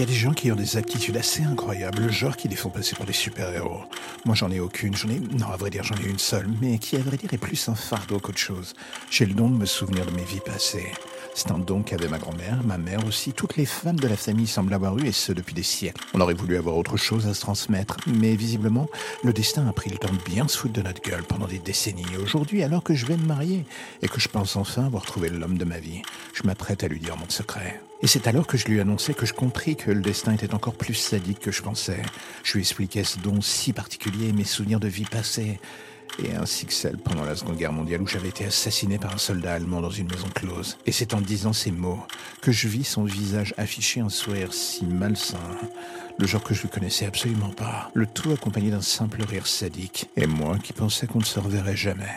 Y a des gens qui ont des aptitudes assez incroyables, le genre qui les font passer pour des super-héros. Moi, j'en ai aucune, j'en ai, non, à vrai dire, j'en ai une seule, mais qui, à vrai dire, est plus un fardeau qu'autre chose. J'ai le don de me souvenir de mes vies passées. C'est un don qu'avait ma grand-mère, ma mère aussi, toutes les femmes de la famille semblent avoir eu, et ce depuis des siècles. On aurait voulu avoir autre chose à se transmettre, mais visiblement, le destin a pris le temps de bien se foutre de notre gueule pendant des décennies. Aujourd'hui, alors que je vais me marier, et que je pense enfin avoir trouvé l'homme de ma vie, je m'apprête à lui dire mon secret. Et c'est alors que je lui annonçais que je compris que le destin était encore plus sadique que je pensais. Je lui expliquais ce don si particulier, mes souvenirs de vie passée, et ainsi que celle pendant la Seconde Guerre mondiale où j'avais été assassiné par un soldat allemand dans une maison close. Et c'est en disant ces mots que je vis son visage afficher un sourire si malsain, le genre que je ne connaissais absolument pas, le tout accompagné d'un simple rire sadique, et moi qui pensais qu'on ne se reverrait jamais.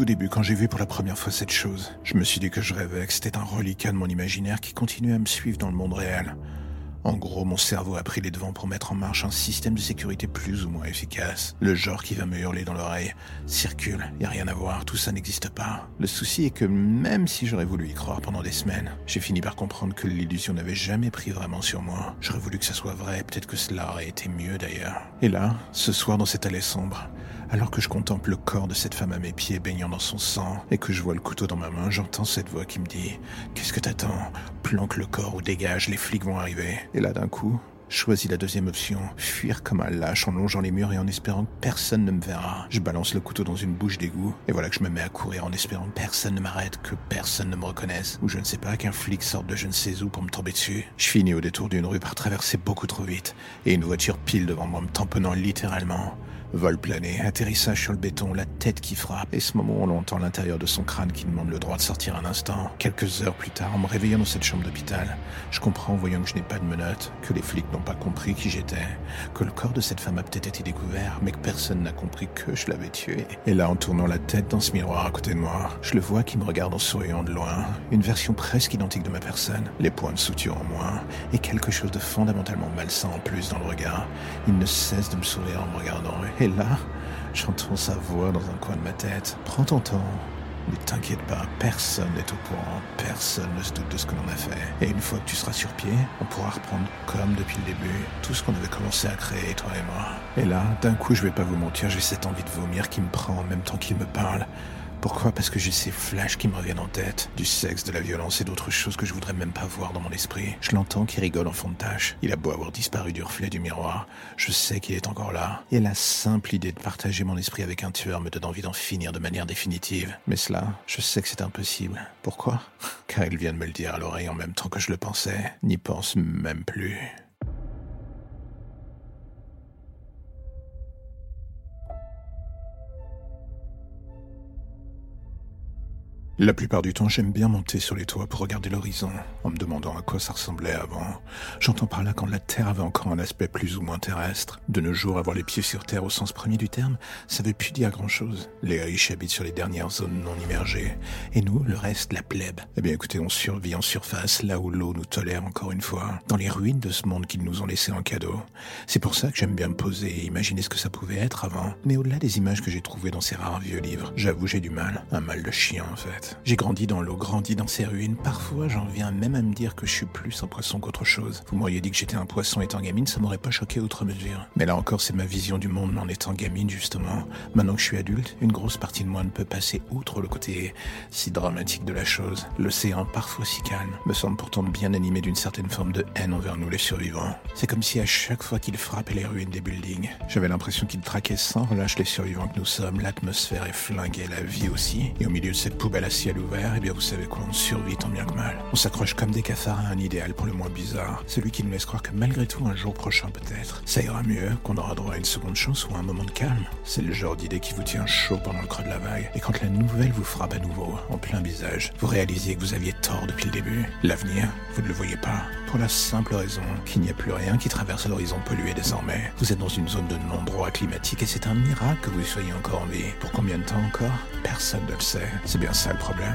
Tout début, quand j'ai vu pour la première fois cette chose, je me suis dit que je rêvais, que c'était un reliquat de mon imaginaire qui continuait à me suivre dans le monde réel. En gros, mon cerveau a pris les devants pour mettre en marche un système de sécurité plus ou moins efficace. Le genre qui va me hurler dans l'oreille. Circule, y a rien à voir, tout ça n'existe pas. Le souci est que même si j'aurais voulu y croire pendant des semaines, j'ai fini par comprendre que l'illusion n'avait jamais pris vraiment sur moi. J'aurais voulu que ça soit vrai, peut-être que cela aurait été mieux d'ailleurs. Et là, ce soir dans cette allée sombre, alors que je contemple le corps de cette femme à mes pieds baignant dans son sang et que je vois le couteau dans ma main, j'entends cette voix qui me dit Qu'est-ce que t'attends? Planque le corps ou dégage, les flics vont arriver. Et là d'un coup, choisis la deuxième option, fuir comme un lâche en longeant les murs et en espérant que personne ne me verra. Je balance le couteau dans une bouche d'égout et voilà que je me mets à courir en espérant que personne ne m'arrête, que personne ne me reconnaisse ou je ne sais pas qu'un flic sorte de je ne sais où pour me tomber dessus. Je finis au détour d'une rue par traverser beaucoup trop vite et une voiture pile devant moi me tamponnant littéralement. Vol plané, atterrissage sur le béton, la tête qui frappe, et ce moment on entend l'intérieur de son crâne qui demande le droit de sortir un instant. Quelques heures plus tard, en me réveillant dans cette chambre d'hôpital, je comprends en voyant que je n'ai pas de menottes, que les flics n'ont pas compris qui j'étais, que le corps de cette femme a peut-être été découvert, mais que personne n'a compris que je l'avais tué. Et là, en tournant la tête dans ce miroir à côté de moi, je le vois qui me regarde en souriant de loin, une version presque identique de ma personne, les points de suture en moins, et quelque chose de fondamentalement malsain en plus dans le regard. Il ne cesse de me sourire en me regardant, et là, j'entends sa voix dans un coin de ma tête. Prends ton temps. Ne t'inquiète pas, personne n'est au courant, personne ne se doute de ce que l'on a fait. Et une fois que tu seras sur pied, on pourra reprendre comme depuis le début tout ce qu'on avait commencé à créer, toi et moi. Et là, d'un coup, je vais pas vous mentir, j'ai cette envie de vomir qui me prend en même temps qu'il me parle. Pourquoi? Parce que j'ai ces flashs qui me reviennent en tête. Du sexe, de la violence et d'autres choses que je voudrais même pas voir dans mon esprit. Je l'entends qui rigole en fond de tâche. Il a beau avoir disparu du reflet du miroir. Je sais qu'il est encore là. Et la simple idée de partager mon esprit avec un tueur me donne envie d'en finir de manière définitive. Mais cela, je sais que c'est impossible. Pourquoi? Car il vient de me le dire à l'oreille en même temps que je le pensais. N'y pense même plus. La plupart du temps, j'aime bien monter sur les toits pour regarder l'horizon, en me demandant à quoi ça ressemblait avant. J'entends par là quand la Terre avait encore un aspect plus ou moins terrestre. De nos jours, avoir les pieds sur Terre au sens premier du terme, ça veut plus dire grand-chose. Les riches habitent sur les dernières zones non immergées. Et nous, le reste, la plèbe. Eh bien écoutez, on survit en surface, là où l'eau nous tolère encore une fois, dans les ruines de ce monde qu'ils nous ont laissé en cadeau. C'est pour ça que j'aime bien me poser et imaginer ce que ça pouvait être avant. Mais au-delà des images que j'ai trouvées dans ces rares vieux livres, j'avoue j'ai du mal. Un mal de chien en fait. J'ai grandi dans l'eau, grandi dans ces ruines. Parfois, j'en viens même à me dire que je suis plus un poisson qu'autre chose. Vous m'auriez dit que j'étais un poisson étant gamine, ça m'aurait pas choqué outre mesure. Mais là encore, c'est ma vision du monde en étant gamine, justement. Maintenant que je suis adulte, une grosse partie de moi ne peut passer outre le côté si dramatique de la chose. L'océan, parfois si calme, me semble pourtant bien animé d'une certaine forme de haine envers nous les survivants. C'est comme si à chaque fois qu'il frappait les ruines des buildings, j'avais l'impression qu'il traquait sans relâche les survivants que nous sommes. L'atmosphère est flinguée, la vie aussi. Et au milieu de cette poubelle ciel ouvert, eh bien vous savez quoi, on survit tant bien que mal. On s'accroche comme des cafards à un idéal pour le moins bizarre, celui qui nous laisse croire que malgré tout, un jour prochain peut-être, ça ira mieux, qu'on aura droit à une seconde chance ou à un moment de calme. C'est le genre d'idée qui vous tient chaud pendant le creux de la vague. Et quand la nouvelle vous frappe à nouveau, en plein visage, vous réalisez que vous aviez tort depuis le début. L'avenir, vous ne le voyez pas. Pour la simple raison qu'il n'y a plus rien qui traverse l'horizon pollué désormais. Vous êtes dans une zone de non-droit climatique et c'est un miracle que vous soyez encore en vie. Pour combien de temps encore? Personne ne le sait. C'est bien ça problème.